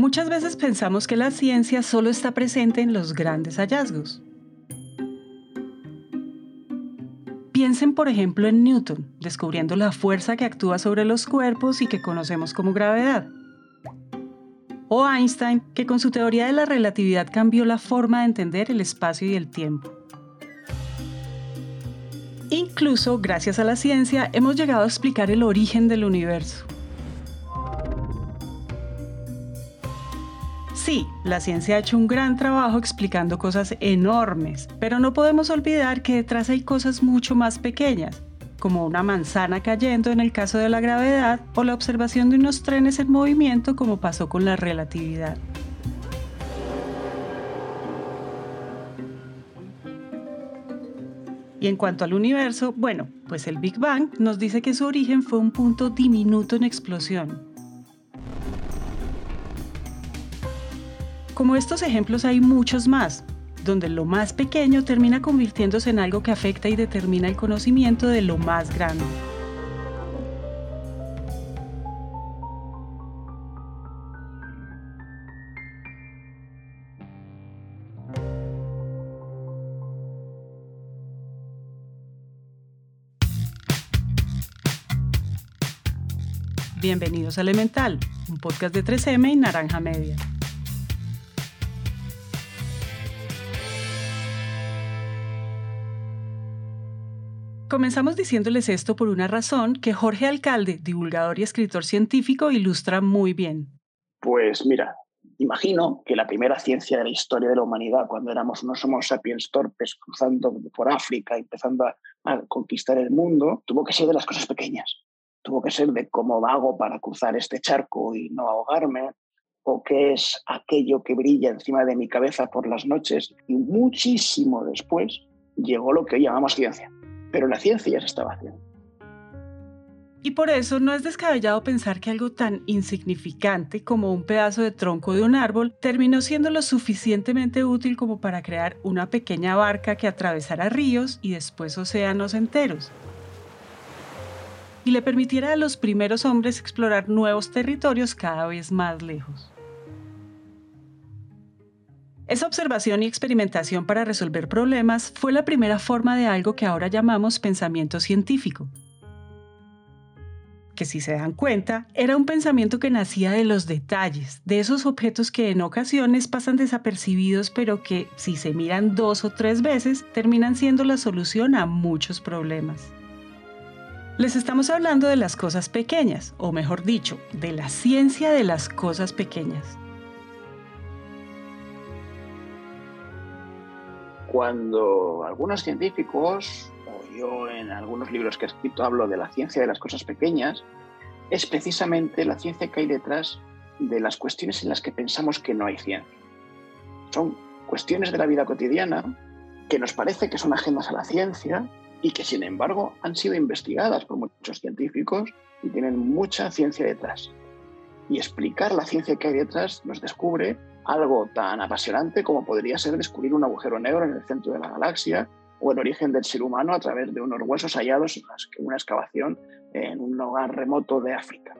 Muchas veces pensamos que la ciencia solo está presente en los grandes hallazgos. Piensen, por ejemplo, en Newton, descubriendo la fuerza que actúa sobre los cuerpos y que conocemos como gravedad. O Einstein, que con su teoría de la relatividad cambió la forma de entender el espacio y el tiempo. Incluso, gracias a la ciencia, hemos llegado a explicar el origen del universo. Sí, la ciencia ha hecho un gran trabajo explicando cosas enormes, pero no podemos olvidar que detrás hay cosas mucho más pequeñas, como una manzana cayendo en el caso de la gravedad o la observación de unos trenes en movimiento como pasó con la relatividad. Y en cuanto al universo, bueno, pues el Big Bang nos dice que su origen fue un punto diminuto en explosión, Como estos ejemplos hay muchos más, donde lo más pequeño termina convirtiéndose en algo que afecta y determina el conocimiento de lo más grande. Bienvenidos a Elemental, un podcast de 3M y Naranja Media. Comenzamos diciéndoles esto por una razón que Jorge Alcalde, divulgador y escritor científico, ilustra muy bien. Pues mira, imagino que la primera ciencia de la historia de la humanidad, cuando éramos unos Homo sapiens torpes cruzando por África, empezando a, conquistar el mundo, tuvo que ser de las cosas pequeñas. Tuvo que ser de cómo hago para cruzar este charco y no ahogarme, o qué es aquello que brilla encima de mi cabeza por las noches. Y muchísimo después llegó lo que hoy llamamos ciencia pero la ciencia ya se estaba haciendo. Y por eso no es descabellado pensar que algo tan insignificante como un pedazo de tronco de un árbol terminó siendo lo suficientemente útil como para crear una pequeña barca que atravesara ríos y después océanos enteros. Y le permitiera a los primeros hombres explorar nuevos territorios cada vez más lejos. Esa observación y experimentación para resolver problemas fue la primera forma de algo que ahora llamamos pensamiento científico. Que si se dan cuenta, era un pensamiento que nacía de los detalles, de esos objetos que en ocasiones pasan desapercibidos, pero que si se miran dos o tres veces, terminan siendo la solución a muchos problemas. Les estamos hablando de las cosas pequeñas, o mejor dicho, de la ciencia de las cosas pequeñas. Cuando algunos científicos, o yo en algunos libros que he escrito hablo de la ciencia de las cosas pequeñas, es precisamente la ciencia que hay detrás de las cuestiones en las que pensamos que no hay ciencia. Son cuestiones de la vida cotidiana que nos parece que son ajenas a la ciencia y que sin embargo han sido investigadas por muchos científicos y tienen mucha ciencia detrás. Y explicar la ciencia que hay detrás nos descubre algo tan apasionante como podría ser descubrir un agujero negro en el centro de la galaxia o el origen del ser humano a través de unos huesos hallados en una excavación en un lugar remoto de África.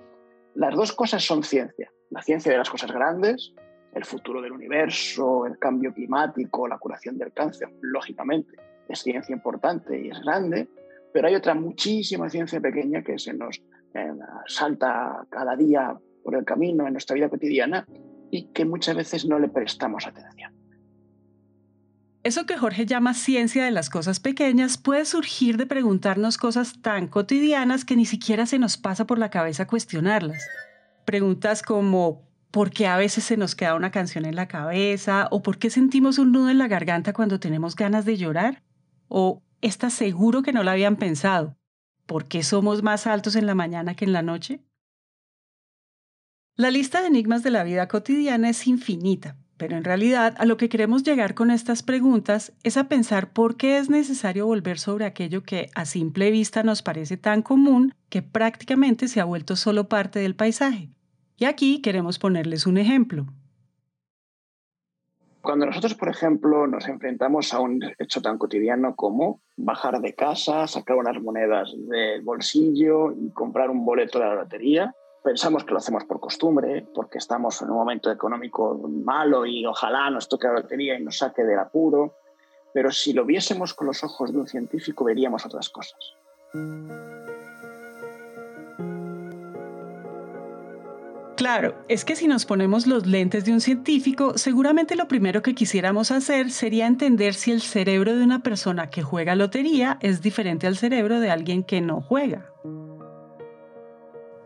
Las dos cosas son ciencia. La ciencia de las cosas grandes, el futuro del universo, el cambio climático, la curación del cáncer, lógicamente, es ciencia importante y es grande, pero hay otra muchísima ciencia pequeña que se nos eh, salta cada día por el camino en nuestra vida cotidiana y que muchas veces no le prestamos atención. Eso que Jorge llama ciencia de las cosas pequeñas puede surgir de preguntarnos cosas tan cotidianas que ni siquiera se nos pasa por la cabeza cuestionarlas. Preguntas como ¿por qué a veces se nos queda una canción en la cabeza? ¿O por qué sentimos un nudo en la garganta cuando tenemos ganas de llorar? ¿O ¿estás seguro que no lo habían pensado? ¿Por qué somos más altos en la mañana que en la noche? La lista de enigmas de la vida cotidiana es infinita, pero en realidad a lo que queremos llegar con estas preguntas es a pensar por qué es necesario volver sobre aquello que a simple vista nos parece tan común que prácticamente se ha vuelto solo parte del paisaje. Y aquí queremos ponerles un ejemplo. Cuando nosotros, por ejemplo, nos enfrentamos a un hecho tan cotidiano como bajar de casa, sacar unas monedas del bolsillo y comprar un boleto de la lotería, pensamos que lo hacemos por costumbre, porque estamos en un momento económico malo y ojalá nos toque la lotería y nos saque del apuro, pero si lo viésemos con los ojos de un científico veríamos otras cosas. Claro, es que si nos ponemos los lentes de un científico, seguramente lo primero que quisiéramos hacer sería entender si el cerebro de una persona que juega lotería es diferente al cerebro de alguien que no juega.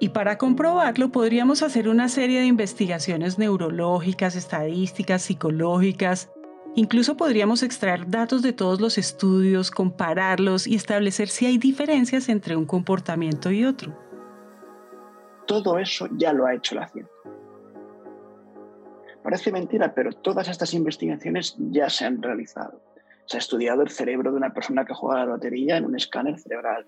Y para comprobarlo podríamos hacer una serie de investigaciones neurológicas, estadísticas, psicológicas. Incluso podríamos extraer datos de todos los estudios, compararlos y establecer si hay diferencias entre un comportamiento y otro. Todo eso ya lo ha hecho la ciencia. Parece mentira, pero todas estas investigaciones ya se han realizado. Se ha estudiado el cerebro de una persona que juega a la lotería en un escáner cerebral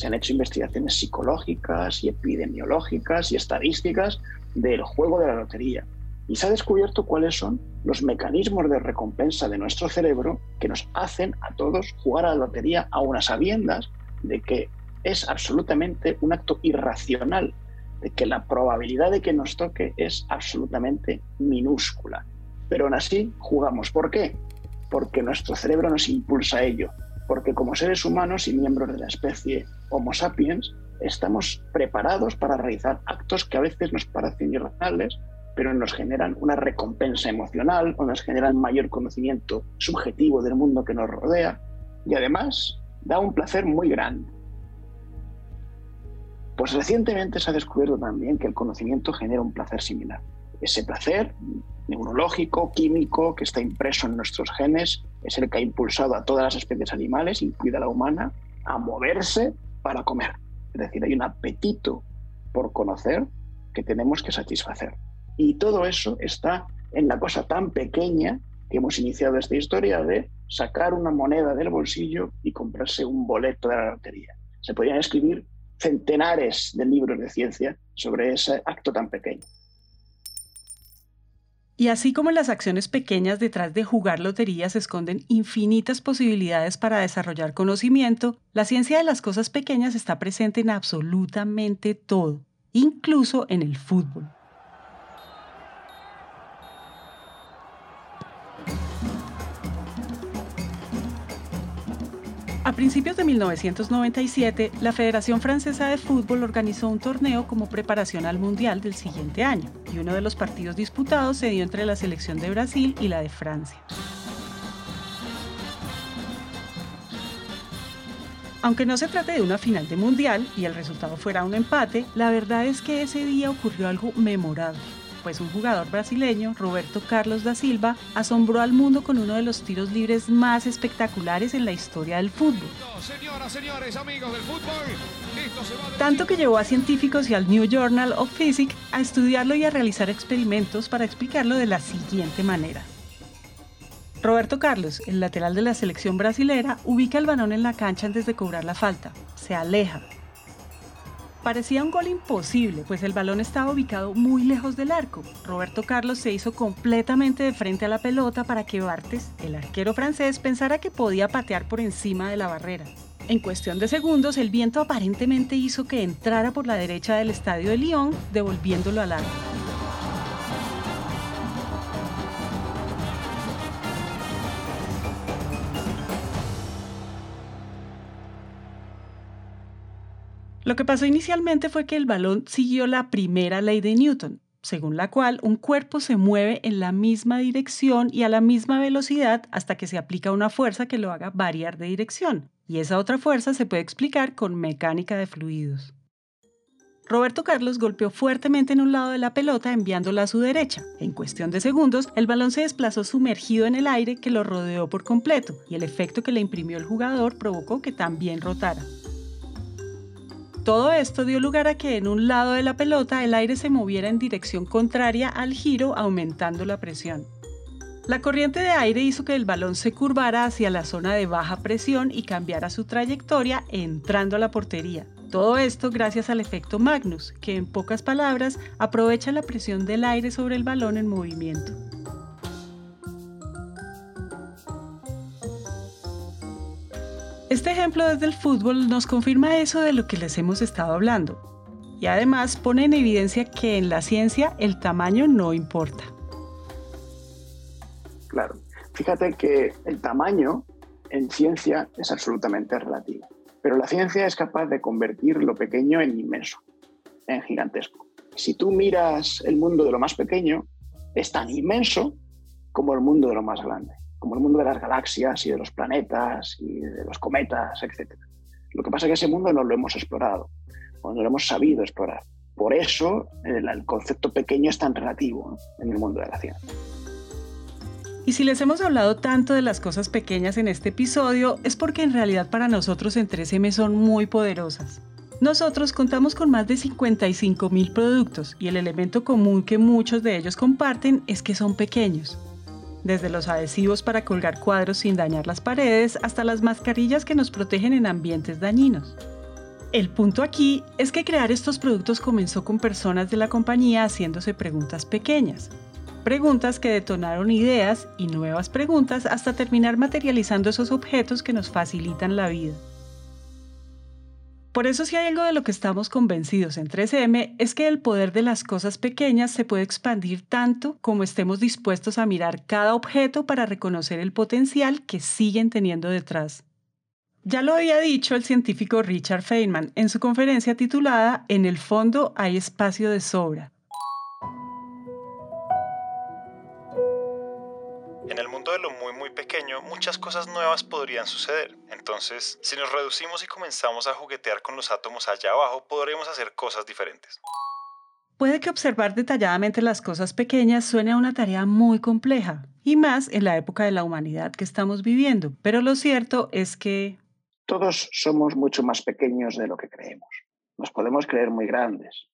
se han hecho investigaciones psicológicas y epidemiológicas y estadísticas del juego de la lotería. Y se ha descubierto cuáles son los mecanismos de recompensa de nuestro cerebro que nos hacen a todos jugar a la lotería a unas sabiendas de que es absolutamente un acto irracional, de que la probabilidad de que nos toque es absolutamente minúscula. Pero aún así jugamos. ¿Por qué? Porque nuestro cerebro nos impulsa a ello, porque como seres humanos y miembros de la especie Homo sapiens, estamos preparados para realizar actos que a veces nos parecen irracionales, pero nos generan una recompensa emocional o nos generan mayor conocimiento subjetivo del mundo que nos rodea y además da un placer muy grande. Pues recientemente se ha descubierto también que el conocimiento genera un placer similar. Ese placer neurológico, químico, que está impreso en nuestros genes, es el que ha impulsado a todas las especies animales, incluida la humana, a moverse para comer. Es decir, hay un apetito por conocer que tenemos que satisfacer. Y todo eso está en la cosa tan pequeña que hemos iniciado esta historia de sacar una moneda del bolsillo y comprarse un boleto de la lotería. Se podrían escribir centenares de libros de ciencia sobre ese acto tan pequeño. Y así como las acciones pequeñas detrás de jugar lotería se esconden infinitas posibilidades para desarrollar conocimiento, la ciencia de las cosas pequeñas está presente en absolutamente todo, incluso en el fútbol. A principios de 1997, la Federación Francesa de Fútbol organizó un torneo como preparación al Mundial del siguiente año, y uno de los partidos disputados se dio entre la selección de Brasil y la de Francia. Aunque no se trate de una final de mundial y el resultado fuera un empate, la verdad es que ese día ocurrió algo memorable pues un jugador brasileño, Roberto Carlos da Silva, asombró al mundo con uno de los tiros libres más espectaculares en la historia del fútbol. Tanto que llevó a científicos y al New Journal of Physics a estudiarlo y a realizar experimentos para explicarlo de la siguiente manera. Roberto Carlos, el lateral de la selección brasilera, ubica el balón en la cancha antes de cobrar la falta. Se aleja, Parecía un gol imposible, pues el balón estaba ubicado muy lejos del arco. Roberto Carlos se hizo completamente de frente a la pelota para que Bartes, el arquero francés, pensara que podía patear por encima de la barrera. En cuestión de segundos, el viento aparentemente hizo que entrara por la derecha del estadio de Lyon, devolviéndolo al arco. Lo que pasó inicialmente fue que el balón siguió la primera ley de Newton, según la cual un cuerpo se mueve en la misma dirección y a la misma velocidad hasta que se aplica una fuerza que lo haga variar de dirección, y esa otra fuerza se puede explicar con mecánica de fluidos. Roberto Carlos golpeó fuertemente en un lado de la pelota enviándola a su derecha. En cuestión de segundos, el balón se desplazó sumergido en el aire que lo rodeó por completo y el efecto que le imprimió el jugador provocó que también rotara. Todo esto dio lugar a que en un lado de la pelota el aire se moviera en dirección contraria al giro, aumentando la presión. La corriente de aire hizo que el balón se curvara hacia la zona de baja presión y cambiara su trayectoria entrando a la portería. Todo esto gracias al efecto Magnus, que en pocas palabras aprovecha la presión del aire sobre el balón en movimiento. Este ejemplo desde el fútbol nos confirma eso de lo que les hemos estado hablando. y además pone en evidencia que en la ciencia el tamaño no importa. Claro, fíjate que el tamaño en ciencia es absolutamente relativo, pero la ciencia es capaz de convertir lo pequeño en inmenso, en gigantesco. Si tú miras el mundo de lo más pequeño, es tan inmenso como el mundo de lo más grande, como el mundo de las galaxias y de los planetas y de los cometas, etc. Lo que pasa es que ese mundo no lo hemos explorado, o no lo hemos sabido explorar. Por eso el, concepto pequeño es tan relativo en el mundo de la ciencia. Y si les hemos hablado tanto de las cosas pequeñas en este episodio, es porque en realidad para nosotros en 3M son muy poderosas. Nosotros contamos con más de 55 mil productos y el elemento común que muchos de ellos comparten es que son pequeños. Desde los adhesivos para colgar cuadros sin dañar las paredes hasta las mascarillas que nos protegen en ambientes dañinos. El punto aquí es que crear estos productos comenzó con personas de la compañía haciéndose preguntas pequeñas. Preguntas que detonaron ideas y nuevas preguntas hasta terminar materializando esos objetos que nos facilitan la vida. Por eso si hay algo de lo que estamos convencidos en 3M es que el poder de las cosas pequeñas se puede expandir tanto como estemos dispuestos a mirar cada objeto para reconocer el potencial que siguen teniendo detrás. Ya lo había dicho el científico Richard Feynman en su conferencia titulada En el fondo hay espacio de sobra, de lo muy muy pequeño, muchas cosas nuevas podrían suceder. Entonces, si nos reducimos y comenzamos a juguetear con los átomos allá abajo, podremos hacer cosas diferentes. Puede que observar detalladamente las cosas pequeñas suene a una tarea muy compleja, y más en la época de la humanidad que estamos viviendo, pero lo cierto es que... Todos somos mucho más pequeños de lo que creemos. Nos podemos creer muy grandes.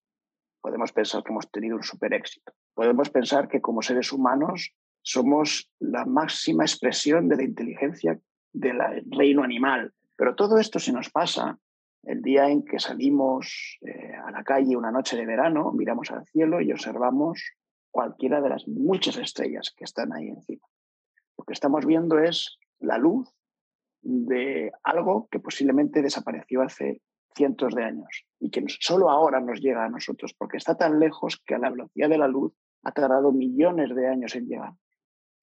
Podemos pensar que hemos tenido un super éxito. Podemos pensar que como seres humanos somos la máxima expresión de la inteligencia del reino animal. Pero todo esto se nos pasa el día en que salimos eh, a la calle una noche de verano, miramos al cielo y observamos cualquiera de las muchas estrellas que están ahí encima. Lo que estamos viendo es la luz de algo que posiblemente desapareció hace cientos de años y que solo ahora nos llega a nosotros, porque está tan lejos que a la velocidad de la luz ha tardado millones de años en llegar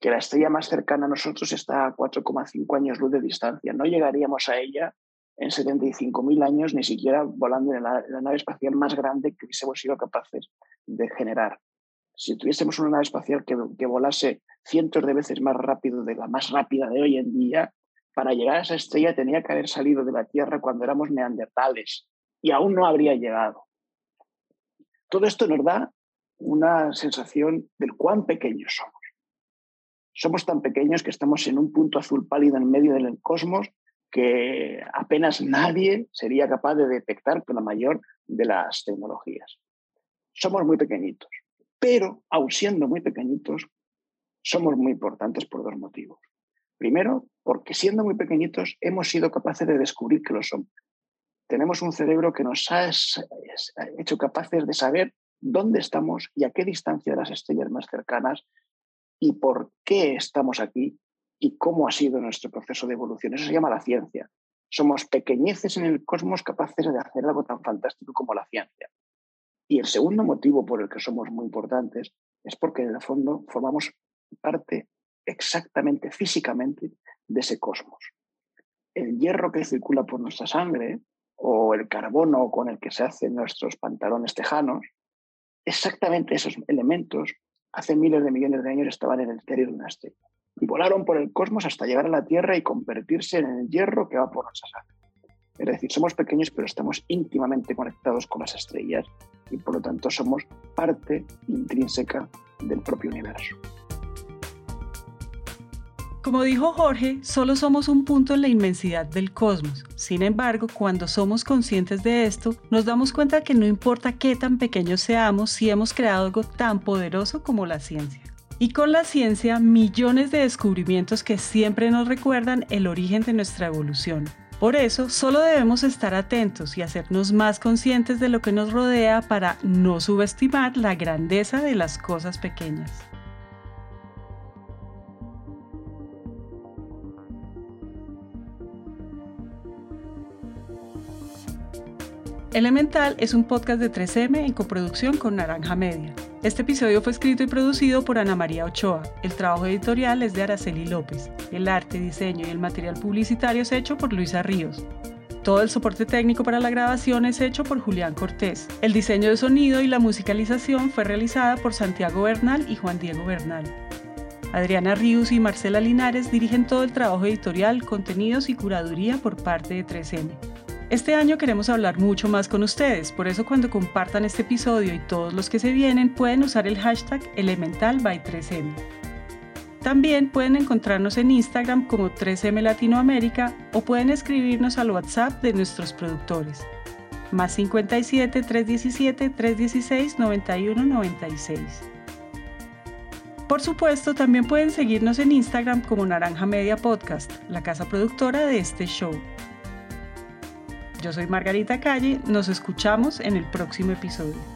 que la estrella más cercana a nosotros está a 4,5 años luz de distancia. No llegaríamos a ella en 75.000 años, ni siquiera volando en la, nave espacial más grande que hubiésemos sido capaces de generar. Si tuviésemos una nave espacial que, que volase cientos de veces más rápido de la más rápida de hoy en día, para llegar a esa estrella tenía que haber salido de la Tierra cuando éramos neandertales y aún no habría llegado. Todo esto nos da una sensación del cuán pequeños somos. Somos tan pequeños que estamos en un punto azul pálido en medio del cosmos que apenas nadie sería capaz de detectar con la mayor de las tecnologías. Somos muy pequeñitos, pero aun siendo muy pequeñitos, somos muy importantes por dos motivos. Primero, porque siendo muy pequeñitos hemos sido capaces de descubrir que lo somos. Tenemos un cerebro que nos ha hecho capaces de saber dónde estamos y a qué distancia de las estrellas más cercanas y por qué estamos aquí y cómo ha sido nuestro proceso de evolución. Eso se llama la ciencia. Somos pequeñeces en el cosmos capaces de hacer algo tan fantástico como la ciencia. Y el segundo motivo por el que somos muy importantes es porque en el fondo formamos parte exactamente físicamente de ese cosmos. El hierro que circula por nuestra sangre o el carbono con el que se hacen nuestros pantalones tejanos, exactamente esos elementos hace miles de millones de años estaban en el interior de una estrella. Y volaron por el cosmos hasta llegar a la Tierra y convertirse en el hierro que va por nuestra sangre. Es decir, somos pequeños pero estamos íntimamente conectados con las estrellas y por lo tanto somos parte intrínseca del propio universo. Como dijo Jorge, solo somos un punto en la inmensidad del cosmos. Sin embargo, cuando somos conscientes de esto, nos damos cuenta que no importa qué tan pequeños seamos si hemos creado algo tan poderoso como la ciencia. Y con la ciencia, millones de descubrimientos que siempre nos recuerdan el origen de nuestra evolución. Por eso, solo debemos estar atentos y hacernos más conscientes de lo que nos rodea para no subestimar la grandeza de las cosas pequeñas. Elemental es un podcast de 3M en coproducción con Naranja Media. Este episodio fue escrito y producido por Ana María Ochoa. El trabajo editorial es de Araceli López. El arte, diseño y el material publicitario es hecho por Luisa Ríos. Todo el soporte técnico para la grabación es hecho por Julián Cortés. El diseño de sonido y la musicalización fue realizada por Santiago Bernal y Juan Diego Bernal. Adriana Ríos y Marcela Linares dirigen todo el trabajo editorial, contenidos y curaduría por parte de 3M. Este año queremos hablar mucho más con ustedes, por eso cuando compartan este episodio y todos los que se vienen pueden usar el hashtag Elemental by 3M. También pueden encontrarnos en Instagram como 3M Latinoamérica o pueden escribirnos al WhatsApp de nuestros productores. Más 57 317 316 91 96. Por supuesto, también pueden seguirnos en Instagram como Naranja Media Podcast, la casa productora de este show. Yo soy Margarita Calle, nos escuchamos en el próximo episodio.